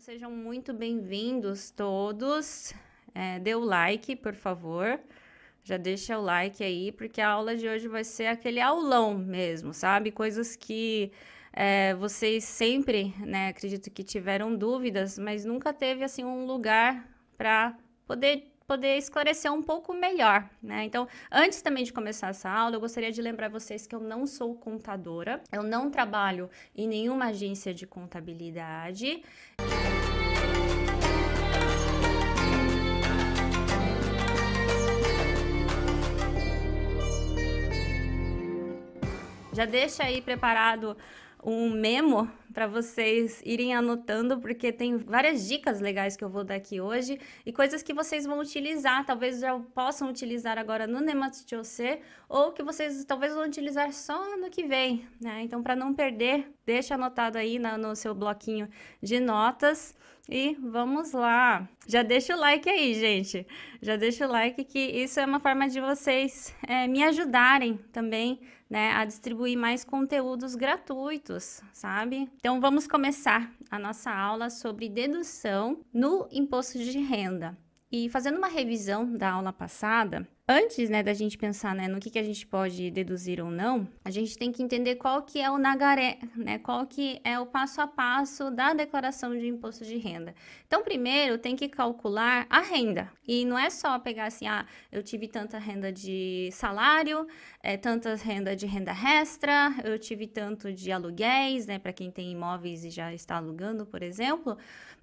sejam muito bem-vindos todos. É, dê o like, por favor. Já deixa o like aí, porque a aula de hoje vai ser aquele aulão mesmo, sabe? Coisas que é, vocês sempre, né, acredito que tiveram dúvidas, mas nunca teve assim um lugar para poder poder esclarecer um pouco melhor, né? Então, antes também de começar essa aula, eu gostaria de lembrar vocês que eu não sou contadora, eu não trabalho em nenhuma agência de contabilidade. Já deixa aí preparado um memo para vocês irem anotando, porque tem várias dicas legais que eu vou dar aqui hoje e coisas que vocês vão utilizar, talvez já possam utilizar agora no Nematose ou que vocês talvez vão utilizar só no que vem, né? Então, para não perder, deixa anotado aí no, no seu bloquinho de notas. E vamos lá. Já deixa o like aí, gente. Já deixa o like que isso é uma forma de vocês é, me ajudarem também, né, a distribuir mais conteúdos gratuitos, sabe? Então vamos começar a nossa aula sobre dedução no imposto de renda. E fazendo uma revisão da aula passada, antes, né, da gente pensar, né, no que, que a gente pode deduzir ou não, a gente tem que entender qual que é o nagaré, né, qual que é o passo a passo da declaração de imposto de renda. Então, primeiro, tem que calcular a renda. E não é só pegar assim, ah, eu tive tanta renda de salário, é, tanta renda de renda extra, eu tive tanto de aluguéis, né, para quem tem imóveis e já está alugando, por exemplo,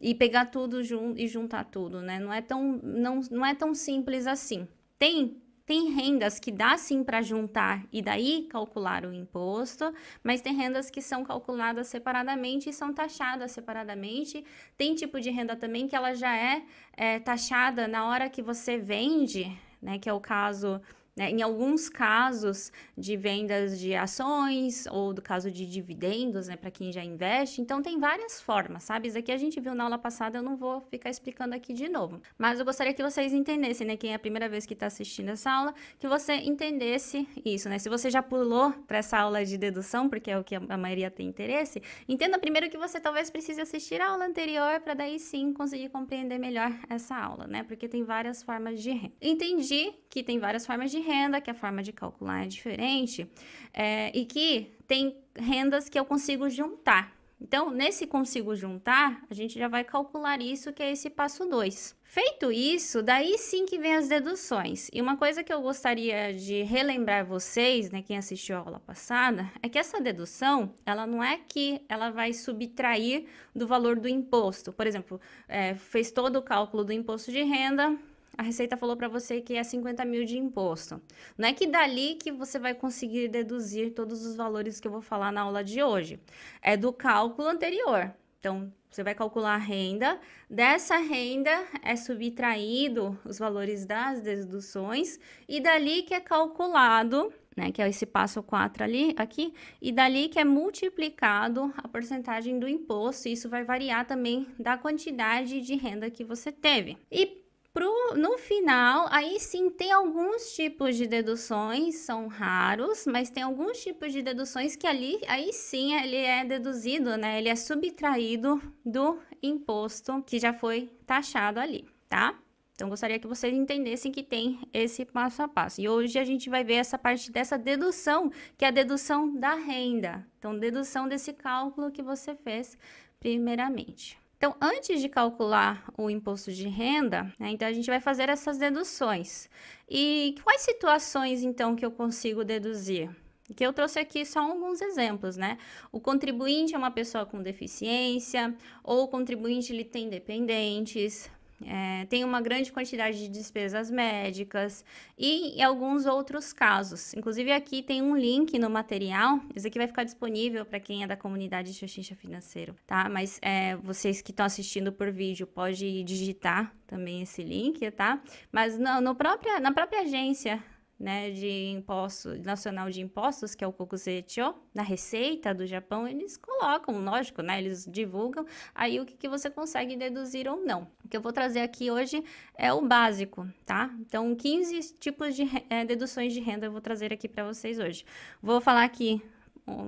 e pegar tudo jun e juntar tudo, né? Não é tão, não, não é tão simples assim. Tem tem rendas que dá sim para juntar e daí calcular o imposto, mas tem rendas que são calculadas separadamente e são taxadas separadamente. Tem tipo de renda também que ela já é, é taxada na hora que você vende, né? Que é o caso né? Em alguns casos de vendas de ações ou do caso de dividendos, né, para quem já investe. Então, tem várias formas, sabe? Isso aqui a gente viu na aula passada, eu não vou ficar explicando aqui de novo. Mas eu gostaria que vocês entendessem, né, quem é a primeira vez que está assistindo essa aula, que você entendesse isso, né? Se você já pulou para essa aula de dedução, porque é o que a maioria tem interesse, entenda primeiro que você talvez precise assistir a aula anterior para daí sim conseguir compreender melhor essa aula, né? Porque tem várias formas de renda. Entendi que tem várias formas de renda, que a forma de calcular é diferente, é, e que tem rendas que eu consigo juntar. Então, nesse consigo juntar, a gente já vai calcular isso, que é esse passo 2. Feito isso, daí sim que vem as deduções. E uma coisa que eu gostaria de relembrar vocês, né, quem assistiu a aula passada, é que essa dedução, ela não é que ela vai subtrair do valor do imposto. Por exemplo, é, fez todo o cálculo do imposto de renda, a Receita falou para você que é 50 mil de imposto. Não é que dali que você vai conseguir deduzir todos os valores que eu vou falar na aula de hoje. É do cálculo anterior. Então, você vai calcular a renda. Dessa renda é subtraído os valores das deduções e dali que é calculado, né, que é esse passo 4 ali, aqui, e dali que é multiplicado a porcentagem do imposto. Isso vai variar também da quantidade de renda que você teve. E Pro, no final, aí sim tem alguns tipos de deduções, são raros, mas tem alguns tipos de deduções que ali, aí sim, ele é deduzido, né? Ele é subtraído do imposto que já foi taxado ali, tá? Então, gostaria que vocês entendessem que tem esse passo a passo. E hoje a gente vai ver essa parte dessa dedução, que é a dedução da renda. Então, dedução desse cálculo que você fez primeiramente. Então, antes de calcular o imposto de renda, né, então a gente vai fazer essas deduções. E quais situações, então, que eu consigo deduzir? Que eu trouxe aqui só alguns exemplos, né? O contribuinte é uma pessoa com deficiência, ou o contribuinte ele tem dependentes, é, tem uma grande quantidade de despesas médicas e alguns outros casos. Inclusive, aqui tem um link no material. Isso aqui vai ficar disponível para quem é da comunidade de Xuxixa Financeiro, tá? Mas é, vocês que estão assistindo por vídeo, pode digitar também esse link, tá? Mas no, no própria, na própria agência né, de imposto nacional de impostos, que é o Kokusecho, da Receita do Japão, eles colocam, lógico, né, eles divulgam aí o que, que você consegue deduzir ou não. O que eu vou trazer aqui hoje é o básico, tá? Então, 15 tipos de é, deduções de renda eu vou trazer aqui para vocês hoje. Vou falar aqui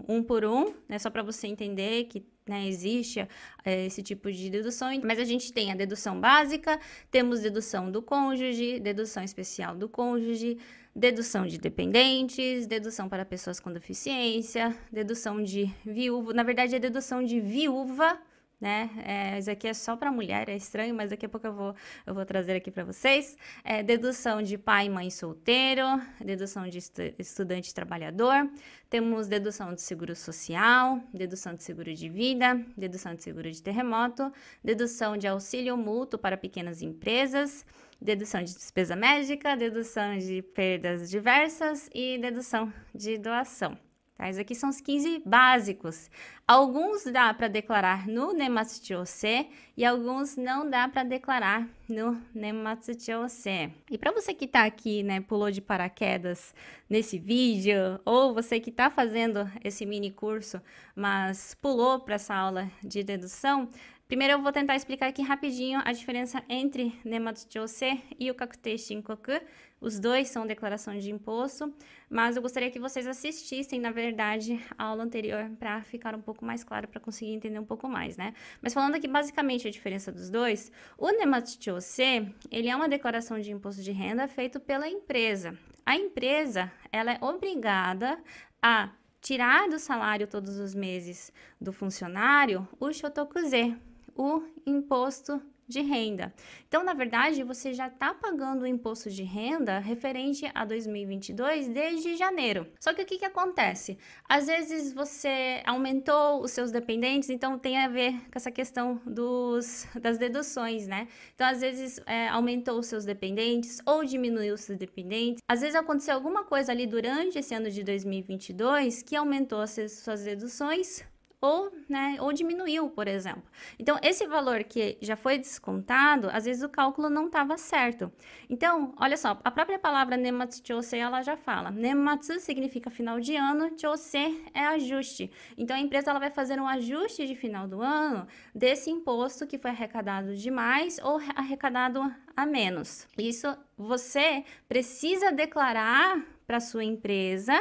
um por um, né, só para você entender que né, existe é, esse tipo de dedução, mas a gente tem a dedução básica, temos dedução do cônjuge, dedução especial do cônjuge, dedução de dependentes, dedução para pessoas com deficiência, dedução de viúva, na verdade é dedução de viúva né? É, isso aqui é só para mulher, é estranho, mas daqui a pouco eu vou, eu vou trazer aqui para vocês. É, dedução de pai e mãe solteiro, dedução de estu estudante trabalhador, temos dedução de seguro social, dedução de seguro de vida, dedução de seguro de terremoto, dedução de auxílio mútuo para pequenas empresas, dedução de despesa médica, dedução de perdas diversas e dedução de doação. Tá? Esses aqui são os 15 básicos. Alguns dá para declarar no Nematsuchose e alguns não dá para declarar no Nematsuchose. E para você que está aqui, né, pulou de paraquedas nesse vídeo, ou você que está fazendo esse mini curso, mas pulou para essa aula de dedução, Primeiro eu vou tentar explicar aqui rapidinho a diferença entre Nematsuchose e o Kakute Shinkoku. Os dois são declaração de imposto, mas eu gostaria que vocês assistissem, na verdade, a aula anterior para ficar um pouco mais claro, para conseguir entender um pouco mais, né? Mas falando aqui basicamente a diferença dos dois, o Nematsuchose, ele é uma declaração de imposto de renda feito pela empresa. A empresa, ela é obrigada a tirar do salário todos os meses do funcionário o shotokuze, o imposto de renda. Então, na verdade, você já está pagando o imposto de renda referente a 2022 desde janeiro. Só que o que, que acontece? Às vezes você aumentou os seus dependentes, então tem a ver com essa questão dos, das deduções, né? Então, às vezes é, aumentou os seus dependentes ou diminuiu os seus dependentes. Às vezes aconteceu alguma coisa ali durante esse ano de 2022 que aumentou as suas deduções ou, né, ou diminuiu, por exemplo. Então, esse valor que já foi descontado, às vezes o cálculo não estava certo. Então, olha só, a própria palavra nematsu chose, ela já fala. Nematsu significa final de ano, chose é ajuste. Então, a empresa ela vai fazer um ajuste de final do ano desse imposto que foi arrecadado demais ou arrecadado a menos. Isso você precisa declarar para sua empresa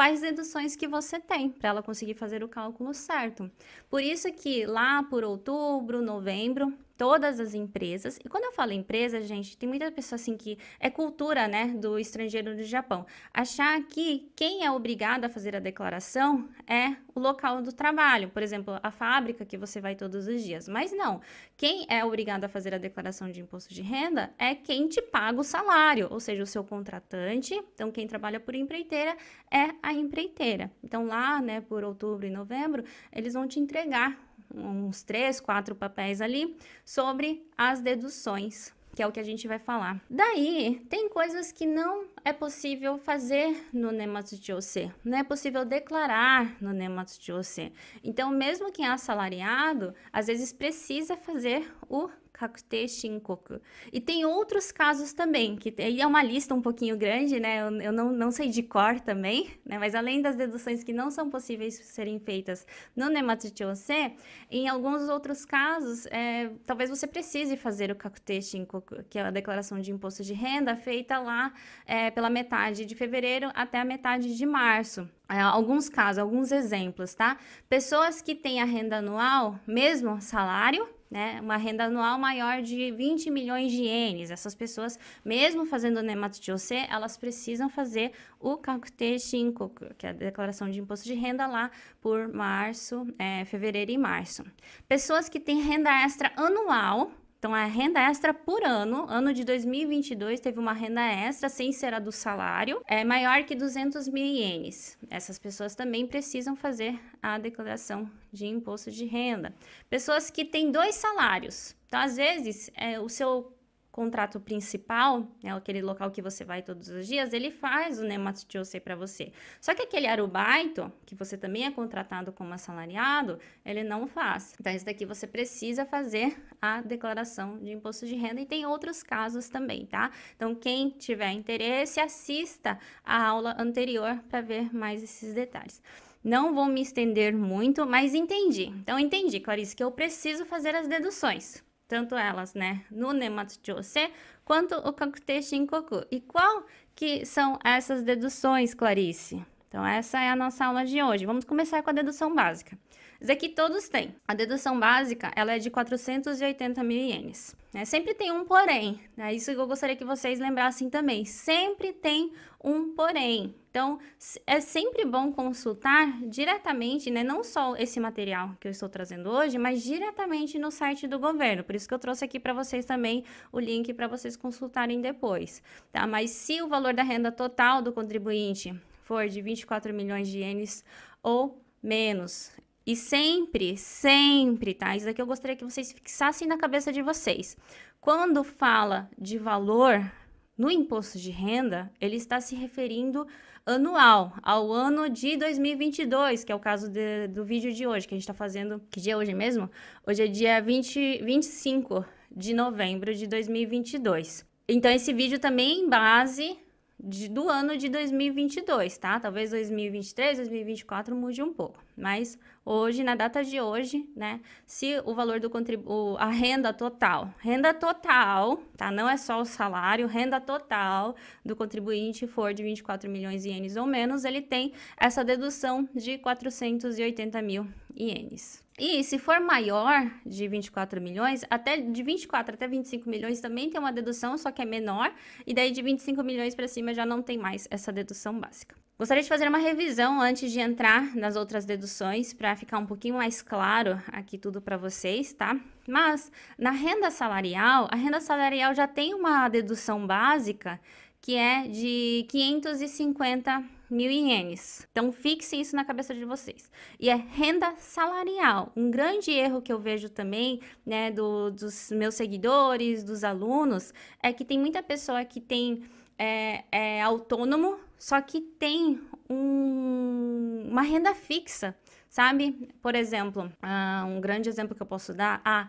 quais deduções que você tem para ela conseguir fazer o cálculo certo. Por isso que lá por outubro, novembro, todas as empresas. E quando eu falo empresa, gente, tem muita pessoa assim que é cultura, né, do estrangeiro do Japão. Achar que quem é obrigado a fazer a declaração é o local do trabalho, por exemplo, a fábrica que você vai todos os dias. Mas não. Quem é obrigado a fazer a declaração de imposto de renda é quem te paga o salário, ou seja, o seu contratante. Então, quem trabalha por empreiteira é a empreiteira. Então, lá, né, por outubro e novembro, eles vão te entregar uns três, quatro papéis ali sobre as deduções, que é o que a gente vai falar. Daí, tem coisas que não é possível fazer no Nematsuchose, não é possível declarar no Nematsuchose. Então, mesmo quem é assalariado, às vezes precisa fazer o Kakute Shinkoku. E tem outros casos também, que é uma lista um pouquinho grande, né? Eu, eu, não, não sei de cor também, né? Mas além das deduções que não são possíveis serem feitas no Nematsuchose, em alguns outros casos, é, talvez você precise fazer o Kakute Shinkoku, que é a declaração de imposto de renda feita lá é, pela metade de fevereiro até a metade de março. É, alguns casos, alguns exemplos, tá? Pessoas que têm a renda anual, mesmo salário, né, uma renda anual maior de 20 milhões de ienes. Essas pessoas, mesmo fazendo Nematsu elas precisam fazer o Kakute Shinko, que é a declaração de imposto de renda lá por março, é, fevereiro e março. Pessoas que têm renda extra anual, então, a renda extra por ano, ano de 2022, teve uma renda extra, sem ser a do salário, é maior que 200 mil ienes. Essas pessoas também precisam fazer a declaração de imposto de renda. Pessoas que têm dois salários. Então, às vezes, é, o seu contrato principal, né, aquele local que você vai todos os dias, ele faz o Nematsuchose para você. Só que aquele arubaito, que você também é contratado como assalariado, ele não faz. Então, isso daqui você precisa fazer a declaração de imposto de renda e tem outros casos também, tá? Então, quem tiver interesse, assista a aula anterior para ver mais esses detalhes. Não vou me estender muito, mas entendi. Então, entendi, Clarice, que eu preciso fazer as deduções tanto elas, né, no Nematsu-jose, quanto o Kakute Shinkoku. E qual que são essas deduções, Clarice? Então, essa é a nossa aula de hoje. Vamos começar com a dedução básica. Isso aqui todos têm. A dedução básica, ela é de 480 mil ienes. Né? Sempre tem um porém. É né? isso eu gostaria que vocês lembrassem também. Sempre tem um porém. Então, é sempre bom consultar diretamente, né? Não só esse material que eu estou trazendo hoje, mas diretamente no site do governo. Por isso que eu trouxe aqui para vocês também o link para vocês consultarem depois, tá? Mas se o valor da renda total do contribuinte for de 24 milhões de ienes ou menos, e sempre, sempre, tá? Isso aqui eu gostaria que vocês fixassem na cabeça de vocês. Quando fala de valor no imposto de renda, ele está se referindo anual, ao ano de 2022, que é o caso de, do vídeo de hoje, que a gente está fazendo. Que dia é hoje mesmo? Hoje é dia 20, 25 de novembro de 2022. Então, esse vídeo também em base de, do ano de 2022, tá? Talvez 2023, 2024 mude um pouco, mas hoje, na data de hoje, né, se o valor do contributo, a renda total, renda total, tá? Não é só o salário, renda total do contribuinte for de 24 milhões de ienes ou menos, ele tem essa dedução de 480 mil ienes. E se for maior de 24 milhões, até de 24 até 25 milhões também tem uma dedução, só que é menor, e daí de 25 milhões para cima já não tem mais essa dedução básica. Gostaria de fazer uma revisão antes de entrar nas outras deduções para ficar um pouquinho mais claro aqui tudo para vocês, tá? Mas na renda salarial, a renda salarial já tem uma dedução básica que é de 550 mil ienes. Então, fixem isso na cabeça de vocês. E é renda salarial. Um grande erro que eu vejo também, né, do, dos meus seguidores, dos alunos, é que tem muita pessoa que tem é, é autônomo, só que tem um, uma renda fixa, sabe? Por exemplo, uh, um grande exemplo que eu posso dar, ah,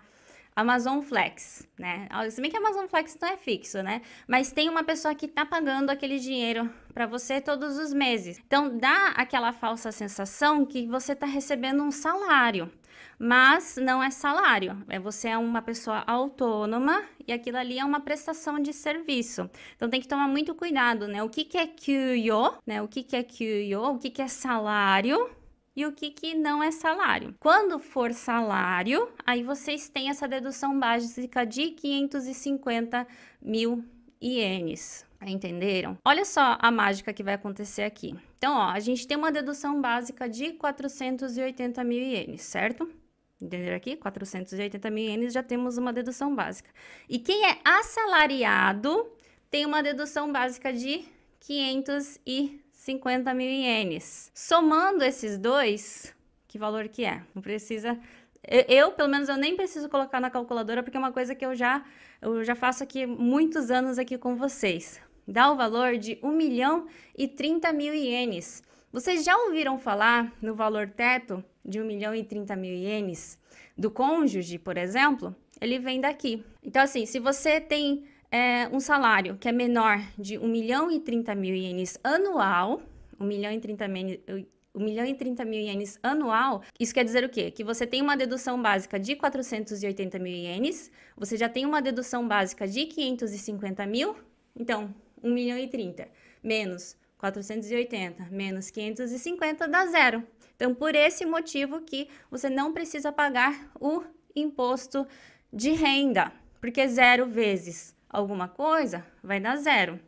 Amazon Flex, né? Se bem que Amazon Flex não é fixo, né? Mas tem uma pessoa que tá pagando aquele dinheiro para você todos os meses. Então dá aquela falsa sensação que você tá recebendo um salário. Mas não é salário, é você é uma pessoa autônoma e aquilo ali é uma prestação de serviço. Então tem que tomar muito cuidado, né? O que, que é QYO, né? O que, que é QYO, o que, que é salário e o que, que não é salário. Quando for salário, aí vocês têm essa dedução básica de 550 mil ienes. Entenderam? Olha só a mágica que vai acontecer aqui. Então, ó, a gente tem uma dedução básica de 480 mil ienes, certo? Entenderam aqui? 480 mil ienes, já temos uma dedução básica. E quem é assalariado tem uma dedução básica de 500 e 50 mil ienes. Somando esses dois, que valor que é? Não precisa... Eu, pelo menos, eu nem preciso colocar na calculadora, porque é uma coisa que eu já, eu já faço aqui muitos anos aqui com vocês. Dá o valor de 1 milhão e 30 mil ienes. Vocês já ouviram falar no valor teto de 1 milhão e 30 mil ienes do cônjuge, por exemplo? Ele vem daqui. Então, assim, se você tem é, um salário que é menor de 1 milhão e 30 mil ienes anual, 1 milhão e 30 mil, 1 milhão e 30 mil ienes anual, isso quer dizer o quê? Que você tem uma dedução básica de 480 mil ienes, você já tem uma dedução básica de 550 mil, então 1 milhão e 30 menos 480 menos 550 dá zero. Então, por esse motivo que você não precisa pagar o imposto de renda, porque zero vezes alguma coisa, vai dar zero.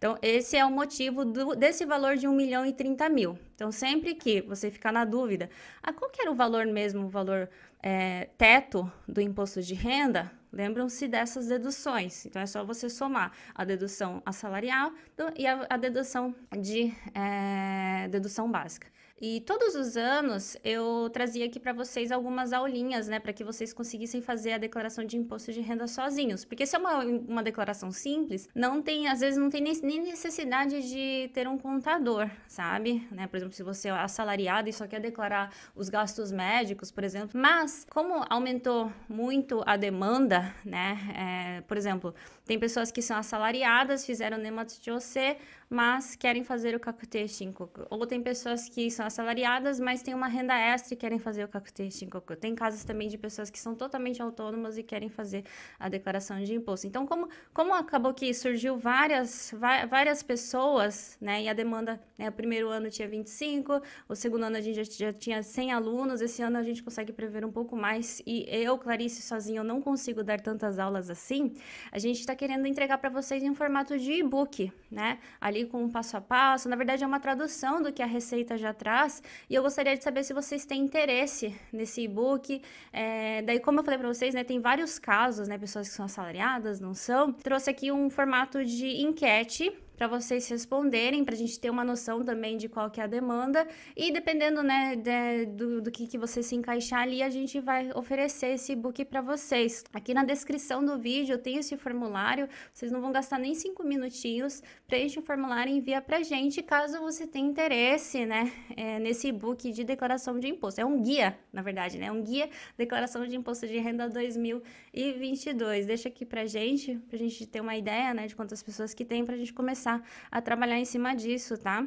Então, esse é o motivo do, desse valor de 1 milhão e 30 mil. Então, sempre que você ficar na dúvida, ah, qual que era o valor mesmo, o valor é, teto do imposto de renda, lembram-se dessas deduções. Então, é só você somar a dedução assalarial e a, a dedução de é, dedução básica. E todos os anos eu trazia aqui para vocês algumas aulinhas, né, para que vocês conseguissem fazer a declaração de imposto de renda sozinhos. Porque se é uma, uma declaração simples, não tem, às vezes não tem nem, necessidade de ter um contador, sabe? Né? Por exemplo, se você é assalariado e só quer declarar os gastos médicos, por exemplo. Mas, como aumentou muito a demanda, né? É, por exemplo, tem pessoas que são assalariadas, fizeram NEMAT-TOC, mas querem fazer o CACT 5. Ou tem pessoas que são assalariadas, mas têm uma renda extra e querem fazer o Kakutei Shinkoku. Tem casos também de pessoas que são totalmente autônomas e querem fazer a declaração de imposto. Então, como, como acabou que surgiu várias, várias pessoas, né, e a demanda, né, o primeiro ano tinha 25, o segundo ano a gente já, já tinha 100 alunos, esse ano a gente consegue prever um pouco mais, e eu, Clarice, sozinha, eu não consigo dar tantas aulas assim, a gente está querendo entregar para vocês em formato de e-book, né, ali com um passo a passo, na verdade é uma tradução do que a Receita já traz, e eu gostaria de saber se vocês têm interesse nesse e-book, é, daí como eu falei para vocês, né, tem vários casos, né, pessoas que são assalariadas, não são, trouxe aqui um formato de enquete para vocês responderem, para a gente ter uma noção também de qual que é a demanda e dependendo, né, de, do, do que, que você se encaixar ali, a gente vai oferecer esse book para vocês. Aqui na descrição do vídeo tenho esse formulário, vocês não vão gastar nem cinco minutinhos, preenche o formulário e envia para gente, caso você tenha interesse, né, é, nesse e-book de declaração de imposto. É um guia, na verdade, né, um guia declaração de imposto de renda 2022. Deixa aqui para gente, para a gente ter uma ideia, né, de quantas pessoas que tem, para a gente começar começar a trabalhar em cima disso, tá?